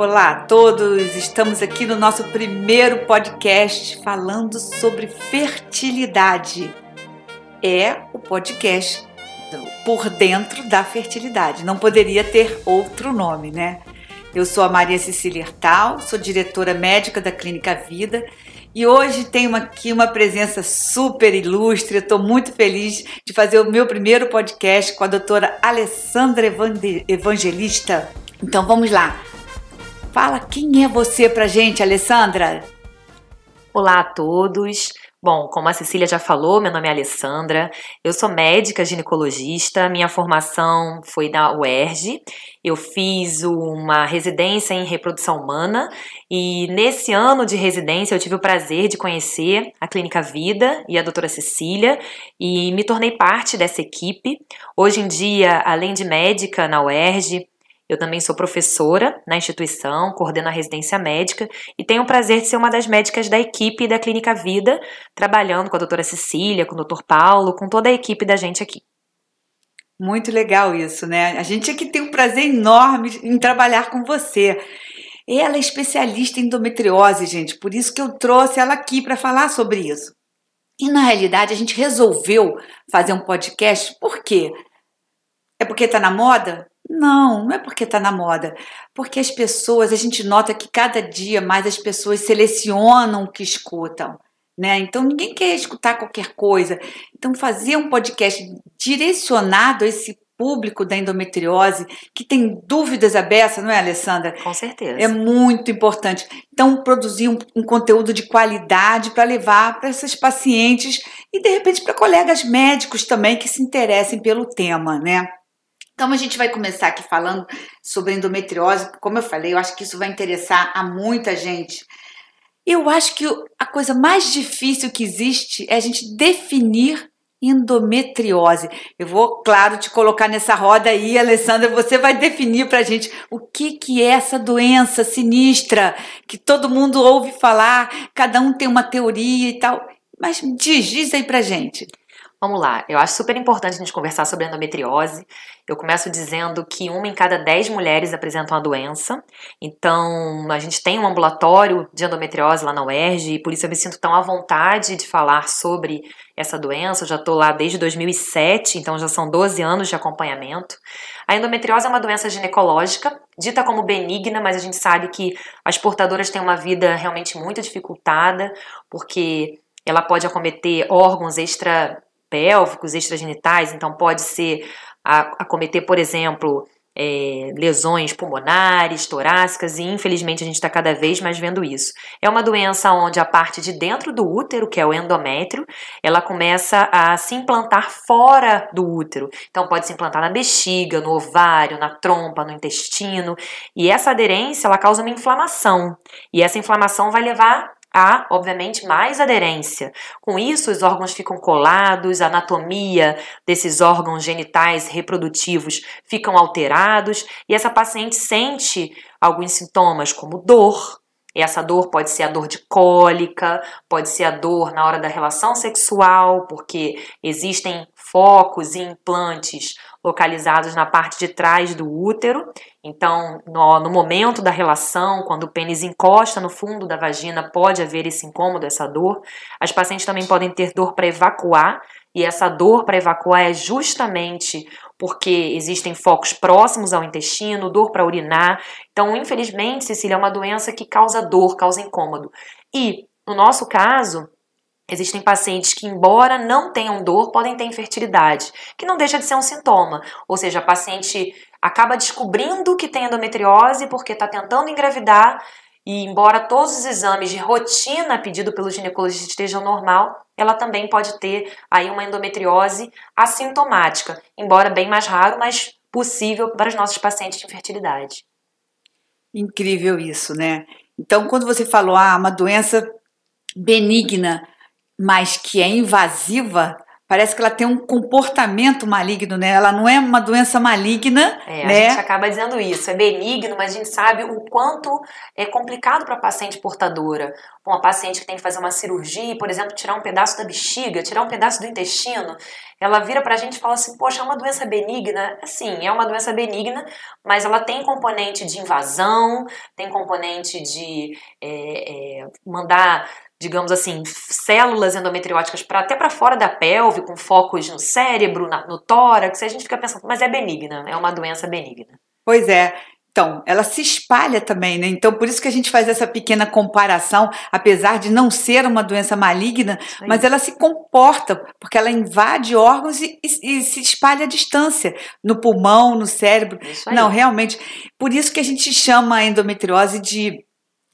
Olá a todos, estamos aqui no nosso primeiro podcast falando sobre fertilidade. É o podcast por dentro da fertilidade, não poderia ter outro nome, né? Eu sou a Maria Cecília Hertal, sou diretora médica da Clínica Vida e hoje tenho aqui uma presença super ilustre. Estou muito feliz de fazer o meu primeiro podcast com a doutora Alessandra Evangelista. Então vamos lá. Fala quem é você pra gente, Alessandra. Olá a todos. Bom, como a Cecília já falou, meu nome é Alessandra, eu sou médica ginecologista, minha formação foi da UERJ, eu fiz uma residência em reprodução humana e nesse ano de residência eu tive o prazer de conhecer a Clínica Vida e a doutora Cecília e me tornei parte dessa equipe. Hoje em dia, além de médica na UERJ, eu também sou professora na instituição, coordeno a residência médica e tenho o prazer de ser uma das médicas da equipe da Clínica Vida, trabalhando com a doutora Cecília, com o doutor Paulo, com toda a equipe da gente aqui. Muito legal isso, né? A gente aqui tem um prazer enorme em trabalhar com você. Ela é especialista em endometriose, gente, por isso que eu trouxe ela aqui para falar sobre isso. E na realidade a gente resolveu fazer um podcast, por quê? É porque está na moda? Não, não é porque está na moda. Porque as pessoas, a gente nota que cada dia mais as pessoas selecionam o que escutam. Né? Então ninguém quer escutar qualquer coisa. Então fazer um podcast direcionado a esse público da endometriose que tem dúvidas abertas, não é, Alessandra? Com certeza. É muito importante. Então produzir um, um conteúdo de qualidade para levar para essas pacientes e de repente para colegas médicos também que se interessem pelo tema, né? Então a gente vai começar aqui falando sobre endometriose. Como eu falei, eu acho que isso vai interessar a muita gente. Eu acho que a coisa mais difícil que existe é a gente definir endometriose. Eu vou, claro, te colocar nessa roda aí, Alessandra, você vai definir para a gente o que, que é essa doença sinistra que todo mundo ouve falar, cada um tem uma teoria e tal. Mas diz, diz aí para gente. Vamos lá, eu acho super importante a gente conversar sobre endometriose. Eu começo dizendo que uma em cada dez mulheres apresentam a doença. Então, a gente tem um ambulatório de endometriose lá na UERJ e por isso eu me sinto tão à vontade de falar sobre essa doença. Eu já estou lá desde 2007, então já são 12 anos de acompanhamento. A endometriose é uma doença ginecológica, dita como benigna, mas a gente sabe que as portadoras têm uma vida realmente muito dificultada, porque ela pode acometer órgãos extra pélvicos, extragenitais, então pode ser acometer, por exemplo, é, lesões pulmonares, torácicas, e infelizmente a gente está cada vez mais vendo isso. É uma doença onde a parte de dentro do útero, que é o endométrio, ela começa a se implantar fora do útero. Então pode se implantar na bexiga, no ovário, na trompa, no intestino, e essa aderência ela causa uma inflamação, e essa inflamação vai levar há, obviamente, mais aderência. Com isso, os órgãos ficam colados, a anatomia desses órgãos genitais reprodutivos ficam alterados e essa paciente sente alguns sintomas como dor. E essa dor pode ser a dor de cólica, pode ser a dor na hora da relação sexual, porque existem focos e implantes localizados na parte de trás do útero. Então, no, no, momento da relação, quando o pênis encosta no fundo da vagina, pode haver esse incômodo, essa dor. As pacientes também podem ter dor para evacuar, e essa dor para evacuar é justamente porque existem focos próximos ao intestino, dor para urinar. Então, infelizmente, Cecília, é uma doença que causa dor, causa incômodo. E, no nosso caso, Existem pacientes que, embora não tenham dor, podem ter infertilidade, que não deixa de ser um sintoma. Ou seja, a paciente acaba descobrindo que tem endometriose porque está tentando engravidar e, embora todos os exames de rotina pedido pelo ginecologista estejam normal, ela também pode ter aí uma endometriose assintomática, embora bem mais raro, mas possível para os nossos pacientes de infertilidade. Incrível isso, né? Então, quando você falou, ah, uma doença benigna, mas que é invasiva parece que ela tem um comportamento maligno, né? Ela não é uma doença maligna, é, né? A gente acaba dizendo isso, é benigno, mas a gente sabe o quanto é complicado para a paciente portadora. Uma paciente que tem que fazer uma cirurgia, por exemplo, tirar um pedaço da bexiga, tirar um pedaço do intestino, ela vira para a gente e fala assim: Poxa, é uma doença benigna? Sim, é uma doença benigna, mas ela tem componente de invasão, tem componente de é, é, mandar digamos assim, células endometrióticas para até para fora da pelve, com focos no cérebro, na, no tórax, a gente fica pensando, mas é benigna, é uma doença benigna. Pois é. Então, ela se espalha também, né? Então, por isso que a gente faz essa pequena comparação, apesar de não ser uma doença maligna, mas ela se comporta, porque ela invade órgãos e, e, e se espalha à distância, no pulmão, no cérebro. Não, realmente. Por isso que a gente chama a endometriose de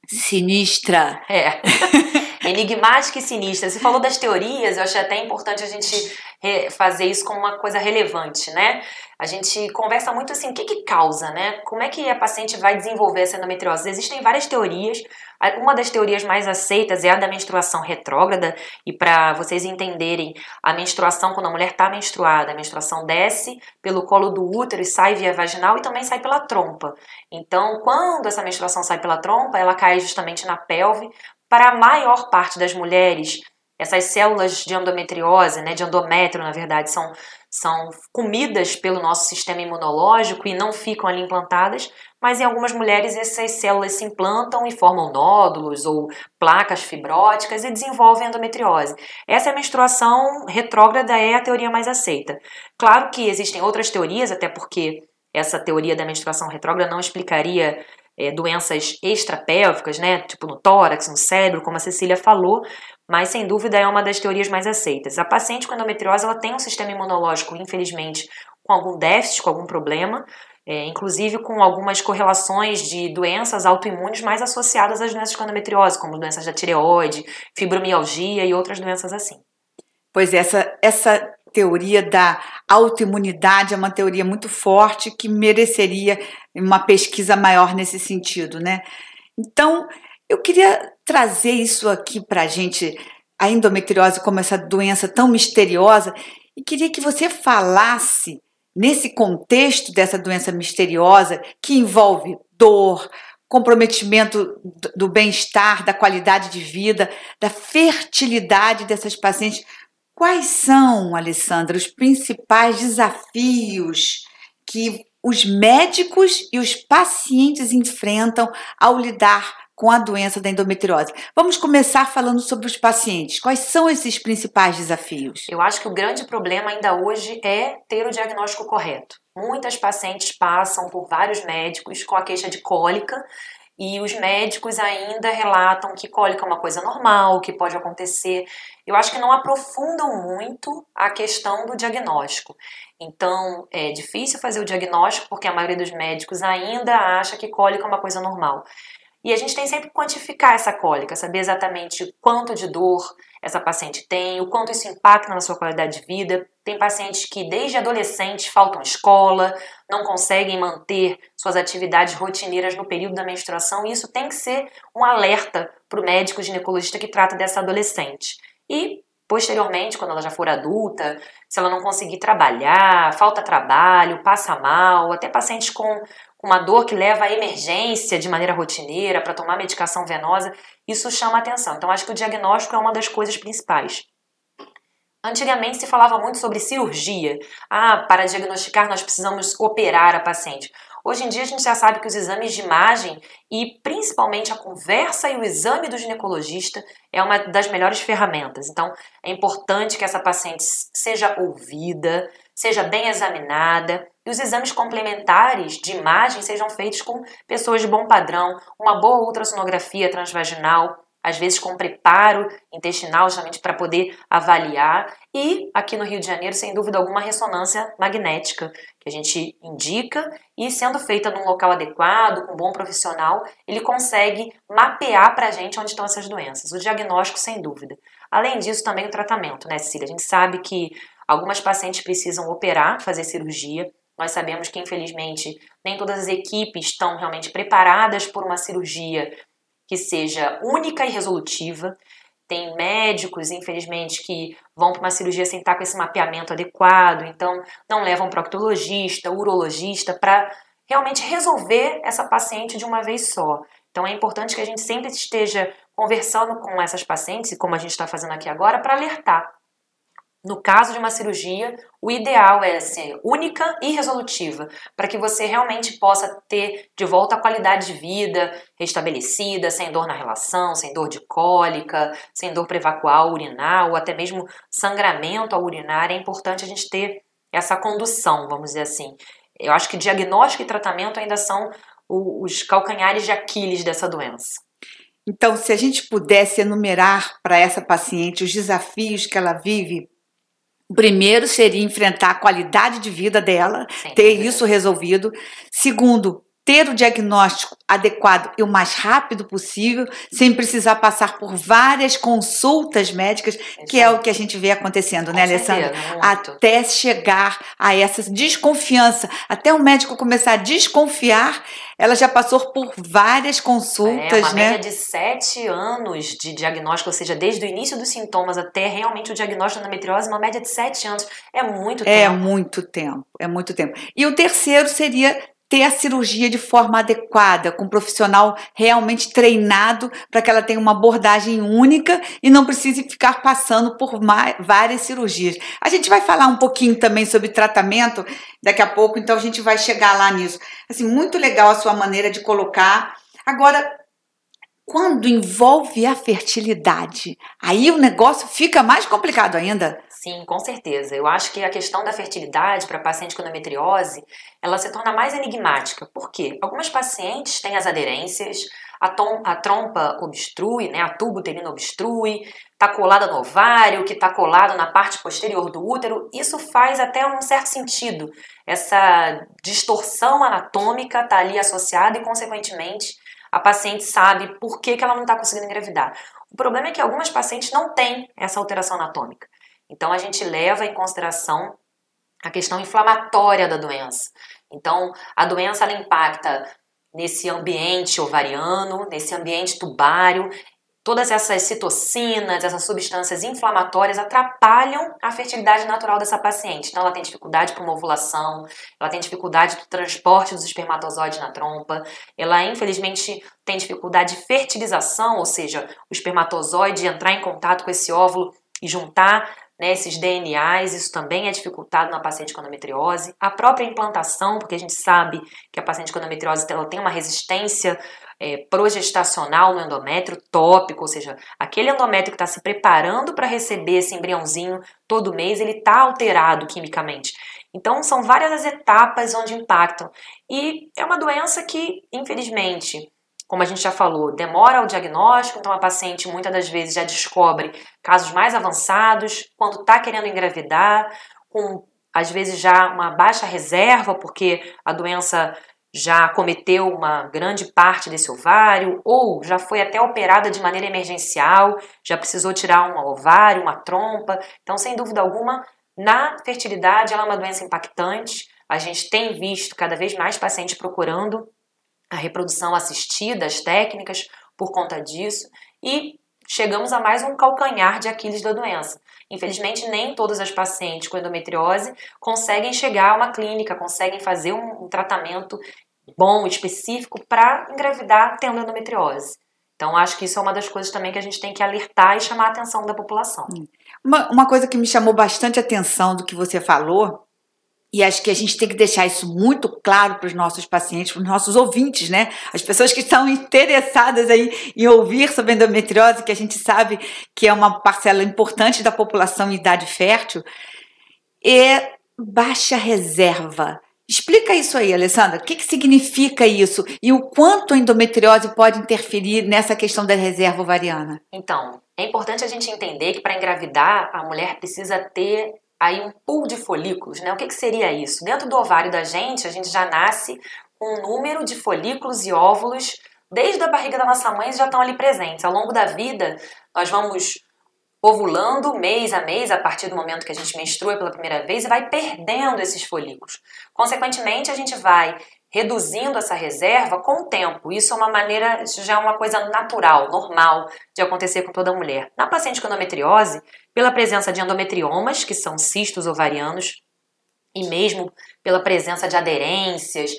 sinistra. É. Enigmática e sinistra. Você falou das teorias, eu achei até importante a gente fazer isso como uma coisa relevante, né? A gente conversa muito assim, o que que causa, né? Como é que a paciente vai desenvolver essa endometriose? Existem várias teorias. Uma das teorias mais aceitas é a da menstruação retrógrada. E para vocês entenderem, a menstruação, quando a mulher está menstruada, a menstruação desce pelo colo do útero e sai via vaginal e também sai pela trompa. Então, quando essa menstruação sai pela trompa, ela cai justamente na pelve. Para a maior parte das mulheres, essas células de endometriose, né, de endométrio, na verdade, são, são comidas pelo nosso sistema imunológico e não ficam ali implantadas, mas em algumas mulheres essas células se implantam e formam nódulos ou placas fibróticas e desenvolvem endometriose. Essa menstruação retrógrada é a teoria mais aceita. Claro que existem outras teorias, até porque essa teoria da menstruação retrógrada não explicaria é, doenças extrapélvicas, né, tipo no tórax, no cérebro, como a Cecília falou, mas sem dúvida é uma das teorias mais aceitas. A paciente com endometriose ela tem um sistema imunológico, infelizmente, com algum déficit, com algum problema, é, inclusive com algumas correlações de doenças autoimunes mais associadas às doenças com endometriose, como doenças da tireoide, fibromialgia e outras doenças assim. Pois é, essa, essa teoria da autoimunidade é uma teoria muito forte que mereceria uma pesquisa maior nesse sentido, né? Então, eu queria trazer isso aqui para a gente, a endometriose como essa doença tão misteriosa, e queria que você falasse nesse contexto dessa doença misteriosa que envolve dor, comprometimento do bem-estar, da qualidade de vida, da fertilidade dessas pacientes. Quais são, Alessandra, os principais desafios que os médicos e os pacientes enfrentam ao lidar com a doença da endometriose. Vamos começar falando sobre os pacientes. Quais são esses principais desafios? Eu acho que o grande problema ainda hoje é ter o diagnóstico correto. Muitas pacientes passam por vários médicos com a queixa de cólica e os médicos ainda relatam que cólica é uma coisa normal, que pode acontecer. Eu acho que não aprofundam muito a questão do diagnóstico. Então, é difícil fazer o diagnóstico porque a maioria dos médicos ainda acha que cólica é uma coisa normal. E a gente tem sempre que quantificar essa cólica, saber exatamente quanto de dor essa paciente tem, o quanto isso impacta na sua qualidade de vida. Tem pacientes que desde adolescentes faltam escola, não conseguem manter suas atividades rotineiras no período da menstruação, e isso tem que ser um alerta para o médico ginecologista que trata dessa adolescente. E posteriormente, quando ela já for adulta, se ela não conseguir trabalhar, falta trabalho, passa mal, até pacientes com uma dor que leva à emergência de maneira rotineira para tomar medicação venosa, isso chama atenção. Então, acho que o diagnóstico é uma das coisas principais. Antigamente se falava muito sobre cirurgia. Ah, para diagnosticar nós precisamos operar a paciente. Hoje em dia a gente já sabe que os exames de imagem e principalmente a conversa e o exame do ginecologista é uma das melhores ferramentas. Então é importante que essa paciente seja ouvida, seja bem examinada e os exames complementares de imagem sejam feitos com pessoas de bom padrão, uma boa ultrassonografia transvaginal, às vezes com preparo intestinal, justamente para poder avaliar, e aqui no Rio de Janeiro, sem dúvida alguma, ressonância magnética, que a gente indica, e sendo feita num local adequado, com um bom profissional, ele consegue mapear para a gente onde estão essas doenças. O diagnóstico, sem dúvida. Além disso, também o tratamento, né, Cecília? A gente sabe que algumas pacientes precisam operar, fazer cirurgia, nós sabemos que, infelizmente, nem todas as equipes estão realmente preparadas por uma cirurgia que seja única e resolutiva. tem médicos, infelizmente, que vão para uma cirurgia sem estar com esse mapeamento adequado, então não levam proctologista, urologista para realmente resolver essa paciente de uma vez só. Então é importante que a gente sempre esteja conversando com essas pacientes, como a gente está fazendo aqui agora, para alertar. No caso de uma cirurgia, o ideal é ser única e resolutiva, para que você realmente possa ter de volta a qualidade de vida restabelecida, sem dor na relação, sem dor de cólica, sem dor para evacuar, urinar, ou até mesmo sangramento ao urinar. É importante a gente ter essa condução, vamos dizer assim. Eu acho que diagnóstico e tratamento ainda são os calcanhares de Aquiles dessa doença. Então, se a gente pudesse enumerar para essa paciente os desafios que ela vive, o primeiro seria enfrentar a qualidade de vida dela, Sim, ter isso resolvido. Segundo, ter o diagnóstico adequado e o mais rápido possível, sem precisar passar por várias consultas médicas, que é o que a gente vê acontecendo, né, Com né, Alessandra? Até chegar a essa desconfiança, até o médico começar a desconfiar, ela já passou por várias consultas, é, uma né? média de sete anos de diagnóstico, ou seja, desde o início dos sintomas até realmente o diagnóstico da endometriose, uma média de sete anos. É muito é tempo. É muito tempo, é muito tempo. E o terceiro seria ter a cirurgia de forma adequada, com um profissional realmente treinado para que ela tenha uma abordagem única e não precise ficar passando por várias cirurgias. A gente vai falar um pouquinho também sobre tratamento daqui a pouco, então a gente vai chegar lá nisso. Assim, muito legal a sua maneira de colocar. Agora, quando envolve a fertilidade, aí o negócio fica mais complicado ainda. Sim, com certeza. Eu acho que a questão da fertilidade para paciente com endometriose, ela se torna mais enigmática. Por quê? Algumas pacientes têm as aderências, a, tom, a trompa obstrui, né, a tubo uterino obstrui, está colada no ovário, que está colado na parte posterior do útero. Isso faz até um certo sentido. Essa distorção anatômica está ali associada e, consequentemente, a paciente sabe por que, que ela não está conseguindo engravidar. O problema é que algumas pacientes não têm essa alteração anatômica. Então a gente leva em consideração a questão inflamatória da doença. Então a doença ela impacta nesse ambiente ovariano, nesse ambiente tubário. Todas essas citocinas, essas substâncias inflamatórias atrapalham a fertilidade natural dessa paciente. Então, ela tem dificuldade para uma ovulação, ela tem dificuldade do transporte dos espermatozoides na trompa, ela infelizmente tem dificuldade de fertilização, ou seja, o espermatozoide entrar em contato com esse óvulo e juntar né, esses DNAs, isso também é dificultado na paciente com endometriose. A própria implantação, porque a gente sabe que a paciente com endometriose ela tem uma resistência é, progestacional no endométrio tópico, ou seja, aquele endométrio que está se preparando para receber esse embriãozinho todo mês, ele está alterado quimicamente. Então, são várias as etapas onde impactam. E é uma doença que, infelizmente, como a gente já falou, demora o diagnóstico, então a paciente muitas das vezes já descobre casos mais avançados, quando está querendo engravidar, com às vezes já uma baixa reserva, porque a doença já cometeu uma grande parte desse ovário, ou já foi até operada de maneira emergencial, já precisou tirar um ovário, uma trompa. Então, sem dúvida alguma, na fertilidade ela é uma doença impactante. A gente tem visto cada vez mais pacientes procurando a reprodução assistida, as técnicas por conta disso, e chegamos a mais um calcanhar de Aquiles da doença. Infelizmente, nem todas as pacientes com endometriose conseguem chegar a uma clínica, conseguem fazer um, tratamento bom, específico, para engravidar tendo endometriose. Então, acho que isso é uma das coisas também que a gente tem que alertar e chamar a atenção da população. Uma, uma coisa que me chamou bastante atenção do que você falou e acho que a gente tem que deixar isso muito claro para os nossos pacientes, para os nossos ouvintes, né? As pessoas que estão interessadas aí em ouvir sobre endometriose, que a gente sabe que é uma parcela importante da população em idade fértil, é baixa reserva. Explica isso aí, Alessandra. O que, que significa isso e o quanto a endometriose pode interferir nessa questão da reserva ovariana? Então, é importante a gente entender que para engravidar a mulher precisa ter aí um pool de folículos, né? O que, que seria isso? Dentro do ovário da gente, a gente já nasce com um número de folículos e óvulos desde a barriga da nossa mãe já estão ali presentes. Ao longo da vida, nós vamos ovulando mês a mês, a partir do momento que a gente menstrua pela primeira vez, e vai perdendo esses folículos. Consequentemente, a gente vai reduzindo essa reserva com o tempo. Isso é uma maneira, já é uma coisa natural, normal de acontecer com toda mulher. Na paciente com endometriose, pela presença de endometriomas, que são cistos ovarianos, e mesmo pela presença de aderências,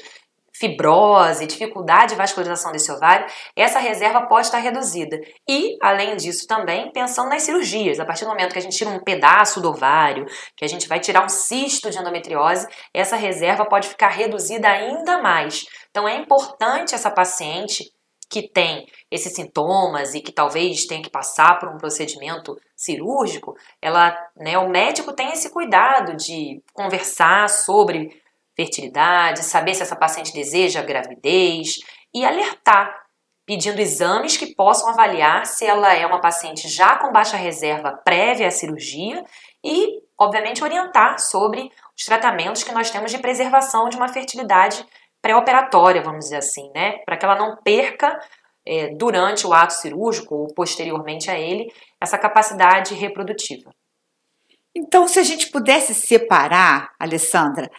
fibrose, dificuldade de vascularização desse ovário, essa reserva pode estar reduzida. E, além disso, também pensando nas cirurgias. A partir do momento que a gente tira um pedaço do ovário, que a gente vai tirar um cisto de endometriose, essa reserva pode ficar reduzida ainda mais. Então, é importante essa paciente que tem esses sintomas e que talvez tenha que passar por um procedimento cirúrgico, ela, né, o médico tem esse cuidado de conversar sobre fertilidade, saber se essa paciente deseja gravidez e alertar, pedindo exames que possam avaliar se ela é uma paciente já com baixa reserva prévia à cirurgia e, obviamente, orientar sobre os tratamentos que nós temos de preservação de uma fertilidade pré-operatória, vamos dizer assim, né? Para que ela não perca é, durante o ato cirúrgico ou posteriormente a ele essa capacidade reprodutiva. Então, se a gente pudesse separar, Alessandra,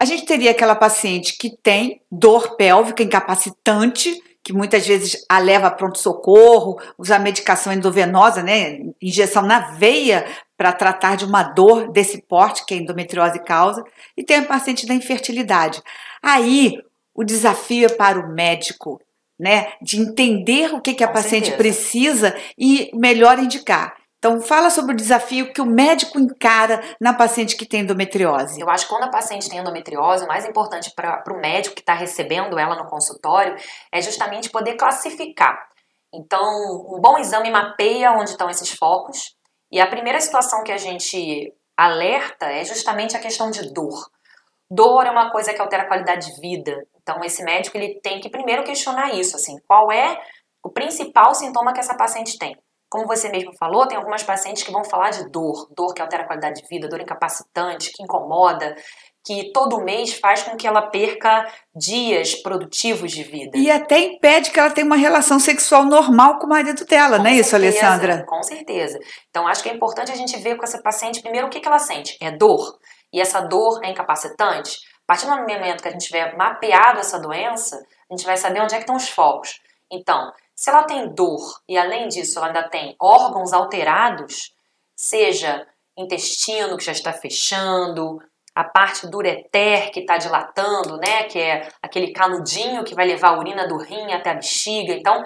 a gente teria aquela paciente que tem dor pélvica incapacitante, que muitas vezes a leva a pronto-socorro, usa medicação endovenosa, né, injeção na veia para tratar de uma dor desse porte que a endometriose causa, e tem a paciente da infertilidade. Aí o desafio é para o médico, né, de entender o que, que a paciente certeza. precisa e melhor indicar. Então, fala sobre o desafio que o médico encara na paciente que tem endometriose. Eu acho que quando a paciente tem endometriose, o mais importante para o médico que está recebendo ela no consultório é justamente poder classificar. Então, um bom exame mapeia onde estão esses focos. E a primeira situação que a gente alerta é justamente a questão de dor. Dor é uma coisa que altera a qualidade de vida. Então, esse médico ele tem que primeiro questionar isso, assim, qual é o principal sintoma que essa paciente tem. Como você mesmo falou, tem algumas pacientes que vão falar de dor, dor que altera a qualidade de vida, dor incapacitante, que incomoda, que todo mês faz com que ela perca dias produtivos de vida. E até impede que ela tenha uma relação sexual normal com o marido dela, com não é isso, Alessandra? Com certeza. Então acho que é importante a gente ver com essa paciente primeiro o que, que ela sente. É dor. E essa dor é incapacitante. A partir do momento que a gente tiver mapeado essa doença, a gente vai saber onde é que estão os focos. Então, se ela tem dor e além disso ela ainda tem órgãos alterados, seja intestino que já está fechando, a parte do ureter que está dilatando, né, que é aquele canudinho que vai levar a urina do rim até a bexiga. Então,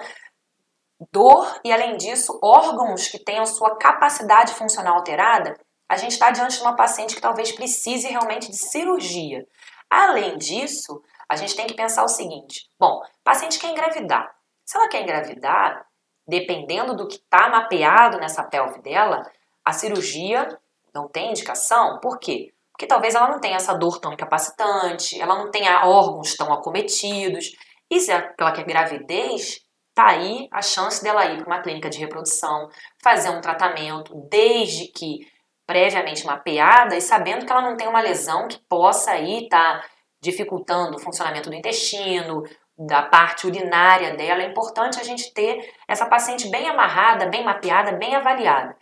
dor e além disso, órgãos que tenham sua capacidade funcional alterada, a gente está diante de uma paciente que talvez precise realmente de cirurgia. Além disso, a gente tem que pensar o seguinte: bom, paciente quer engravidar. Se ela quer engravidar, dependendo do que está mapeado nessa pelve dela, a cirurgia não tem indicação. Por quê? Porque talvez ela não tenha essa dor tão incapacitante, ela não tenha órgãos tão acometidos. E se ela quer gravidez, tá aí a chance dela ir para uma clínica de reprodução, fazer um tratamento, desde que previamente mapeada e sabendo que ela não tem uma lesão que possa aí estar tá dificultando o funcionamento do intestino, da parte urinária dela, é importante a gente ter essa paciente bem amarrada, bem mapeada, bem avaliada.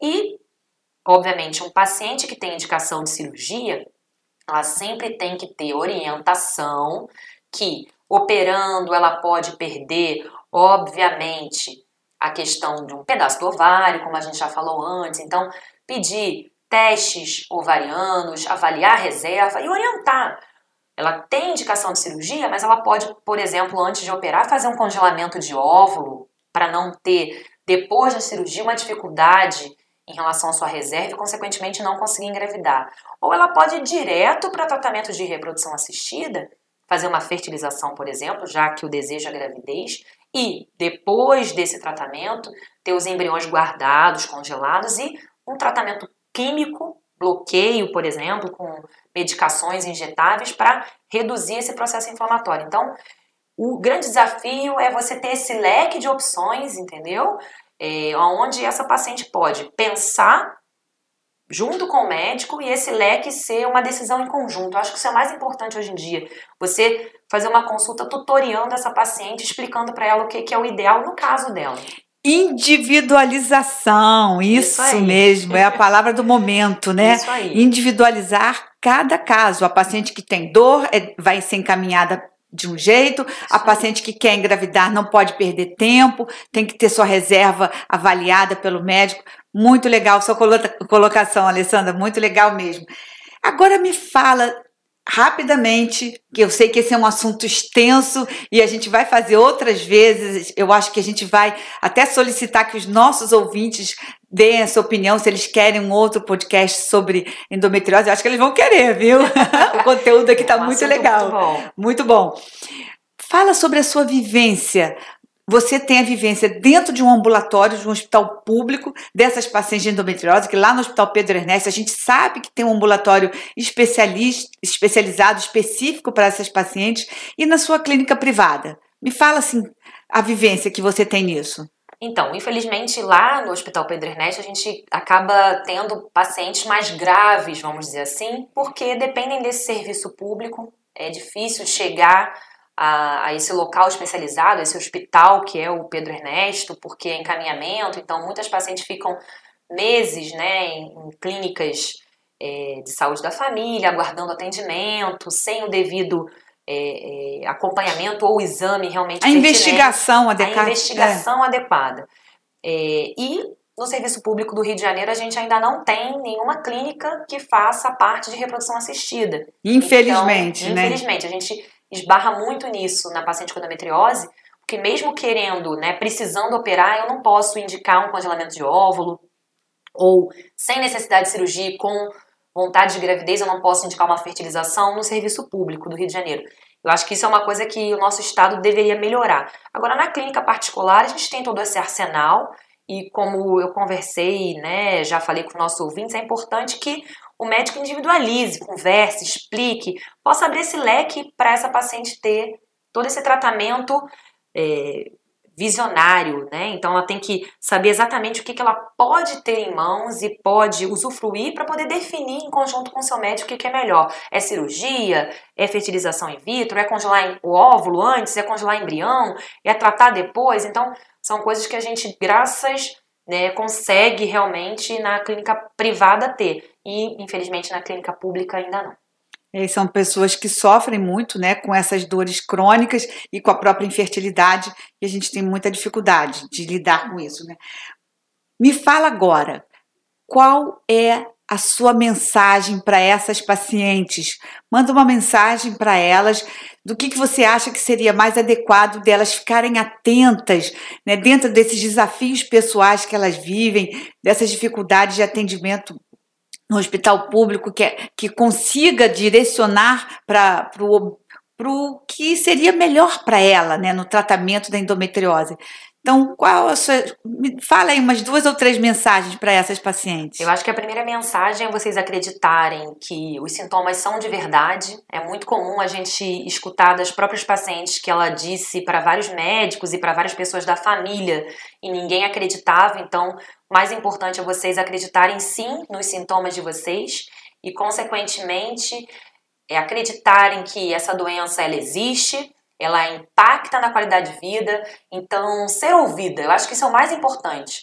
E, obviamente, um paciente que tem indicação de cirurgia, ela sempre tem que ter orientação que, operando, ela pode perder, obviamente, a questão de um pedaço do ovário, como a gente já falou antes. Então, pedir testes ovarianos, avaliar a reserva e orientar ela tem indicação de cirurgia, mas ela pode, por exemplo, antes de operar, fazer um congelamento de óvulo para não ter, depois da cirurgia, uma dificuldade em relação à sua reserva e, consequentemente, não conseguir engravidar. Ou ela pode ir direto para tratamento de reprodução assistida, fazer uma fertilização, por exemplo, já que o desejo é gravidez, e depois desse tratamento, ter os embriões guardados, congelados e um tratamento químico bloqueio, por exemplo, com medicações injetáveis para reduzir esse processo inflamatório. Então, o grande desafio é você ter esse leque de opções, entendeu? É, onde essa paciente pode pensar junto com o médico e esse leque ser uma decisão em conjunto. Eu acho que isso é mais importante hoje em dia. Você fazer uma consulta tutoriando essa paciente, explicando para ela o que, que é o ideal no caso dela. Individualização, isso, isso mesmo, é a palavra do momento, né? Isso aí. Individualizar cada caso. A paciente que tem dor é, vai ser encaminhada de um jeito, a paciente que quer engravidar não pode perder tempo, tem que ter sua reserva avaliada pelo médico. Muito legal sua colocação, Alessandra, muito legal mesmo. Agora me fala rapidamente, que eu sei que esse é um assunto extenso e a gente vai fazer outras vezes. Eu acho que a gente vai até solicitar que os nossos ouvintes deem essa opinião, se eles querem um outro podcast sobre endometriose. Eu acho que eles vão querer, viu? o conteúdo aqui está é um muito legal. Muito bom. muito bom. Fala sobre a sua vivência você tem a vivência dentro de um ambulatório, de um hospital público, dessas pacientes de endometriose, que lá no Hospital Pedro Ernesto a gente sabe que tem um ambulatório especializado, específico para essas pacientes, e na sua clínica privada. Me fala assim, a vivência que você tem nisso. Então, infelizmente, lá no Hospital Pedro Ernesto, a gente acaba tendo pacientes mais graves, vamos dizer assim, porque dependem desse serviço público, é difícil chegar a, a, esse local especializado, esse hospital que é o Pedro Ernesto, porque é encaminhamento, então muitas pacientes ficam meses né, em, em clínicas é, de saúde da família, aguardando atendimento, sem o devido é, é, acompanhamento ou exame realmente. A investigação adequada. A investigação adequada. É, e no serviço público do Rio de Janeiro, a gente ainda não tem nenhuma clínica que faça parte de reprodução assistida. Infelizmente, então, né? Infelizmente, a gente esbarra muito nisso na paciente com endometriose, porque mesmo querendo, né, precisando operar, eu não posso indicar um congelamento de óvulo, ou sem necessidade de cirurgia, com vontade de gravidez, eu não posso indicar uma fertilização no serviço público do Rio de Janeiro. Eu acho que isso é uma coisa que o nosso estado deveria melhorar. Agora, na clínica particular, a gente tem todo esse arsenal, e como eu conversei, né, já falei com os nossos ouvintes, é importante que o médico individualize, converse, explique, possa abrir esse leque para essa paciente ter todo esse tratamento é, visionário, né? Então ela tem que saber exatamente o que, que ela pode ter em mãos e pode usufruir para poder definir em conjunto com seu médico o que, que é melhor. É cirurgia? É fertilização in vitro? É congelar o óvulo antes? É congelar embrião? É tratar depois? Então são coisas que a gente, graças né, consegue realmente na clínica privada ter e infelizmente na clínica pública ainda não. E são pessoas que sofrem muito, né, com essas dores crônicas e com a própria infertilidade, e a gente tem muita dificuldade de lidar com isso, né? Me fala agora, qual é a sua mensagem para essas pacientes? Manda uma mensagem para elas do que, que você acha que seria mais adequado delas ficarem atentas né, dentro desses desafios pessoais que elas vivem, dessas dificuldades de atendimento no hospital público que, é, que consiga direcionar para o que seria melhor para ela né, no tratamento da endometriose. Então, qual a sua. Fala aí umas duas ou três mensagens para essas pacientes. Eu acho que a primeira mensagem é vocês acreditarem que os sintomas são de verdade. É muito comum a gente escutar das próprias pacientes que ela disse para vários médicos e para várias pessoas da família e ninguém acreditava. Então, o mais importante é vocês acreditarem sim nos sintomas de vocês e, consequentemente, é acreditarem que essa doença ela existe ela impacta na qualidade de vida. Então, ser ouvida, eu acho que isso é o mais importante.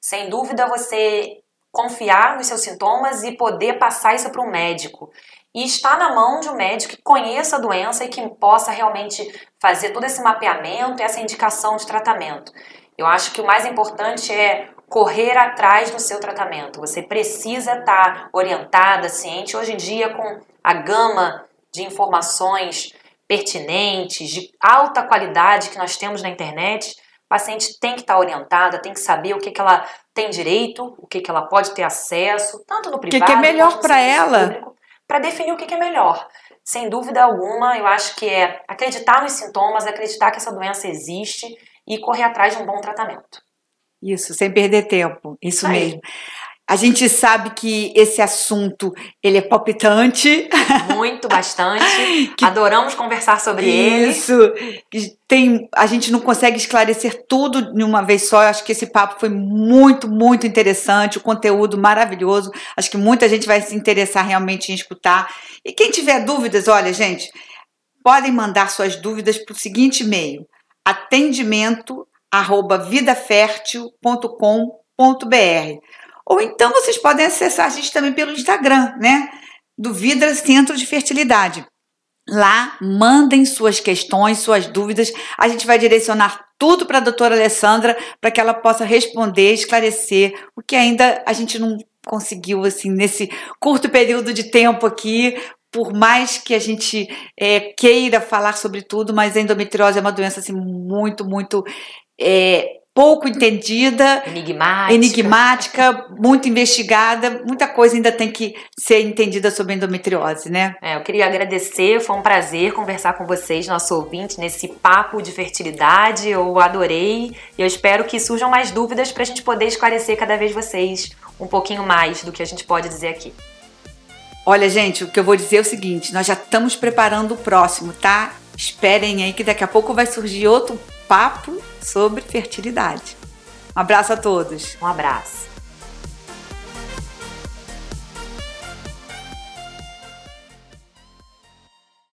Sem dúvida, você confiar nos seus sintomas e poder passar isso para um médico. E estar na mão de um médico que conheça a doença e que possa realmente fazer todo esse mapeamento e essa indicação de tratamento. Eu acho que o mais importante é correr atrás do seu tratamento. Você precisa estar orientada, ciente. Hoje em dia, com a gama de informações pertinentes, de alta qualidade que nós temos na internet, o paciente tem que estar orientada, tem que saber o que, que ela tem direito, o que, que ela pode ter acesso, tanto no privado O que, que é melhor para ela? Para definir o que, que é melhor. Sem dúvida alguma, eu acho que é acreditar nos sintomas, acreditar que essa doença existe e correr atrás de um bom tratamento. Isso, sem perder tempo. Isso Aí. mesmo. A gente sabe que esse assunto ele é palpitante. Muito, bastante. que, Adoramos conversar sobre isso, ele. Isso. Tem, a gente não consegue esclarecer tudo de uma vez só. Eu acho que esse papo foi muito, muito interessante. O conteúdo maravilhoso. Acho que muita gente vai se interessar realmente em escutar. E quem tiver dúvidas, olha, gente, podem mandar suas dúvidas para o seguinte e-mail: atendimento vidafértil.com.br. Ou então vocês podem acessar a gente também pelo Instagram, né? Do Vidra Centro de Fertilidade. Lá, mandem suas questões, suas dúvidas. A gente vai direcionar tudo para a doutora Alessandra para que ela possa responder, esclarecer o que ainda a gente não conseguiu, assim, nesse curto período de tempo aqui. Por mais que a gente é, queira falar sobre tudo, mas a endometriose é uma doença assim, muito, muito é, pouco entendida, enigmática. enigmática, muito investigada, muita coisa ainda tem que ser entendida sobre endometriose, né? É, eu queria agradecer, foi um prazer conversar com vocês, nosso ouvinte, nesse papo de fertilidade. Eu adorei e eu espero que surjam mais dúvidas para a gente poder esclarecer cada vez vocês um pouquinho mais do que a gente pode dizer aqui. Olha, gente, o que eu vou dizer é o seguinte: nós já estamos preparando o próximo, tá? Esperem aí que daqui a pouco vai surgir outro papo sobre fertilidade. Um abraço a todos. Um abraço.